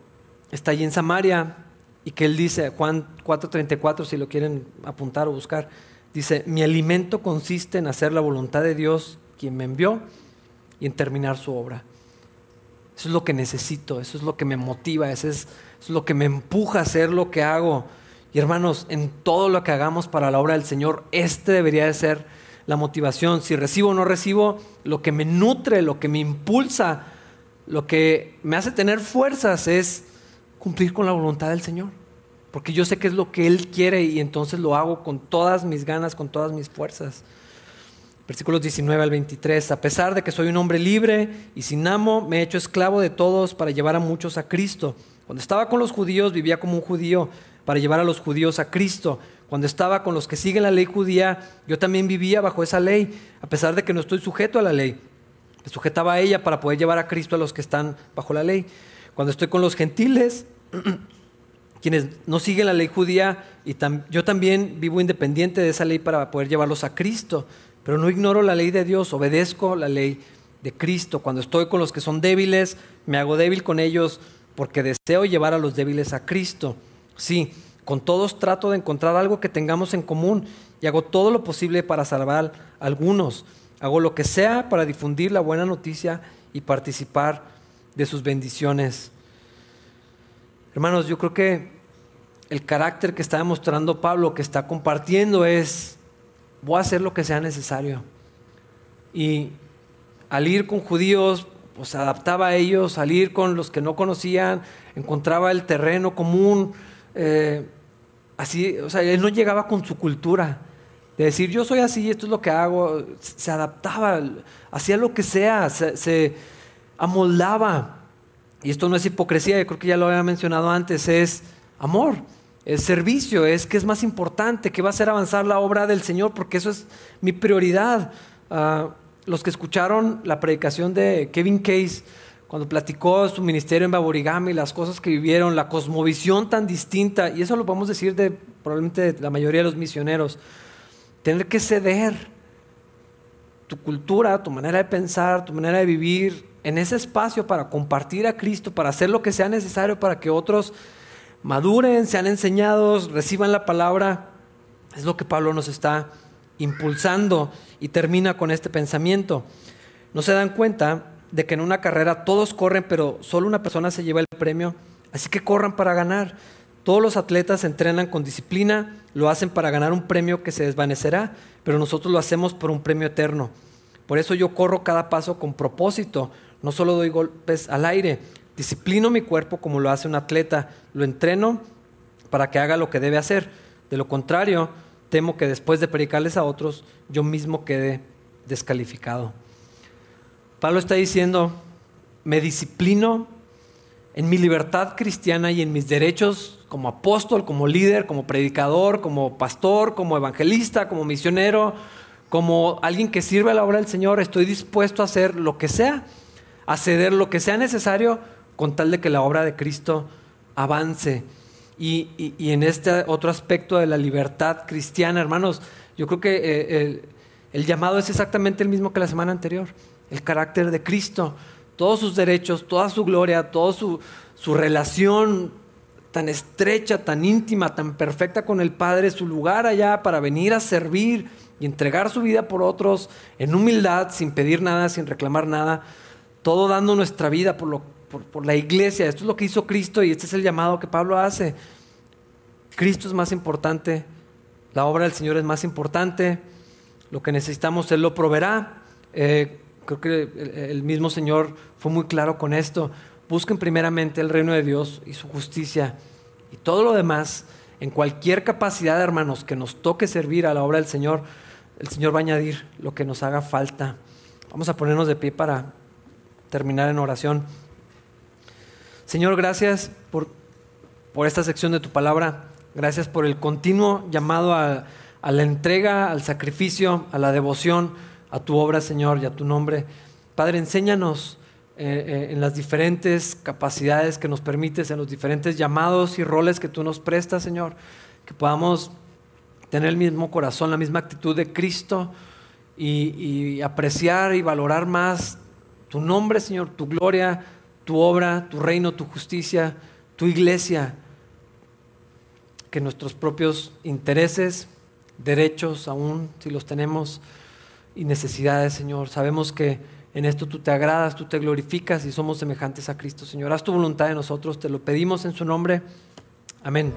[SPEAKER 1] está allí en Samaria y que Él dice, Juan 4:34, si lo quieren apuntar o buscar, dice, mi alimento consiste en hacer la voluntad de Dios, quien me envió, y en terminar su obra. Eso es lo que necesito, eso es lo que me motiva, eso es, lo que me empuja a hacer lo que hago. Y hermanos, en todo lo que hagamos para la obra del Señor, este debería de ser la motivación. Si recibo o no recibo, lo que me nutre, lo que me impulsa, lo que me hace tener fuerzas es cumplir con la voluntad del Señor. Porque yo sé que es lo que Él quiere y entonces lo hago con todas mis ganas, con todas mis fuerzas. Versículos 19 al 23. A pesar de que soy un hombre libre y sin amo, me he hecho esclavo de todos para llevar a muchos a Cristo. Cuando estaba con los judíos, vivía como un judío para llevar a los judíos a Cristo. Cuando estaba con los que siguen la ley judía, yo también vivía bajo esa ley, a pesar de que no estoy sujeto a la ley. Me sujetaba a ella para poder llevar a Cristo a los que están bajo la ley. Cuando estoy con los gentiles, <clears throat> quienes no siguen la ley judía, y yo también vivo independiente de esa ley para poder llevarlos a Cristo. Pero no ignoro la ley de Dios, obedezco la ley de Cristo. Cuando estoy con los que son débiles, me hago débil con ellos porque deseo llevar a los débiles a Cristo. Sí, con todos trato de encontrar algo que tengamos en común y hago todo lo posible para salvar a algunos. Hago lo que sea para difundir la buena noticia y participar de sus bendiciones. Hermanos, yo creo que el carácter que está demostrando Pablo, que está compartiendo, es, voy a hacer lo que sea necesario. Y al ir con judíos, pues adaptaba a ellos, al ir con los que no conocían, encontraba el terreno común, eh, así, o sea, él no llegaba con su cultura, de decir yo soy así, esto es lo que hago, se adaptaba, hacía lo que sea, se, amoldaba. Y esto no es hipocresía, yo creo que ya lo había mencionado antes, es amor, es servicio, es que es más importante, que va a hacer avanzar la obra del Señor, porque eso es mi prioridad. Ah, los que escucharon la predicación de Kevin Case, cuando platicó su ministerio en Baborigami, las cosas que vivieron, la cosmovisión tan distinta, y eso lo podemos decir de probablemente la mayoría de los misioneros, tener que ceder tu cultura, tu manera de pensar, tu manera de vivir en ese espacio para compartir a Cristo, para hacer lo que sea necesario para que otros maduren, sean enseñados, reciban la palabra, es lo que Pablo nos está impulsando y termina con este pensamiento. No se dan cuenta de que en una carrera todos corren, pero solo una persona se lleva el premio. Así que corran para ganar. Todos los atletas entrenan con disciplina, lo hacen para ganar un premio que se desvanecerá, pero nosotros lo hacemos por un premio eterno. Por eso yo corro cada paso con propósito, no solo doy golpes al aire, disciplino mi cuerpo como lo hace un atleta, lo entreno para que haga lo que debe hacer. De lo contrario, temo que después de predicarles a otros, yo mismo quede descalificado. Pablo está diciendo, me disciplino en mi libertad cristiana y en mis derechos como apóstol, como líder, como predicador, como pastor, como evangelista, como misionero, como alguien que sirve a la obra del Señor. Estoy dispuesto a hacer lo que sea, a ceder lo que sea necesario con tal de que la obra de Cristo avance. Y, en este otro aspecto de la libertad cristiana, hermanos, yo creo que eh, el llamado es exactamente el mismo que la semana anterior el carácter de Cristo, todos sus derechos, toda su gloria, toda su, relación tan estrecha, tan íntima, tan perfecta con el Padre, su lugar allá para venir a servir y entregar su vida por otros en humildad, sin pedir nada, sin reclamar nada, todo dando nuestra vida por, lo, por, la iglesia. Esto es lo que hizo Cristo y este es el llamado que Pablo hace. Cristo es más importante, la obra del Señor es más importante, lo que necesitamos Él lo proveerá. Eh, creo que el mismo Señor fue muy claro con esto. Busquen primeramente el reino de Dios y su justicia y todo lo demás, en cualquier capacidad, hermanos, que nos toque servir a la obra del Señor, el Señor va a añadir lo que nos haga falta. Vamos a ponernos de pie para terminar en oración. Señor, gracias por, por esta sección de tu palabra. Gracias por el continuo llamado a, a la entrega, al sacrificio, a la devoción a tu obra, Señor, y a tu nombre. Padre, enséñanos eh, eh, en las diferentes capacidades que nos permites, en los diferentes llamados y roles que tú nos prestas, Señor, que podamos tener el mismo corazón, la misma actitud de Cristo y, y apreciar y valorar más tu nombre, Señor, tu gloria, tu obra, tu reino, tu justicia, tu iglesia, que nuestros propios intereses, derechos, aún si los tenemos, y necesidades, Señor. Sabemos que en esto tú te agradas, tú te glorificas y somos semejantes a Cristo, Señor. Haz tu voluntad de nosotros, te lo pedimos en su nombre. Amén.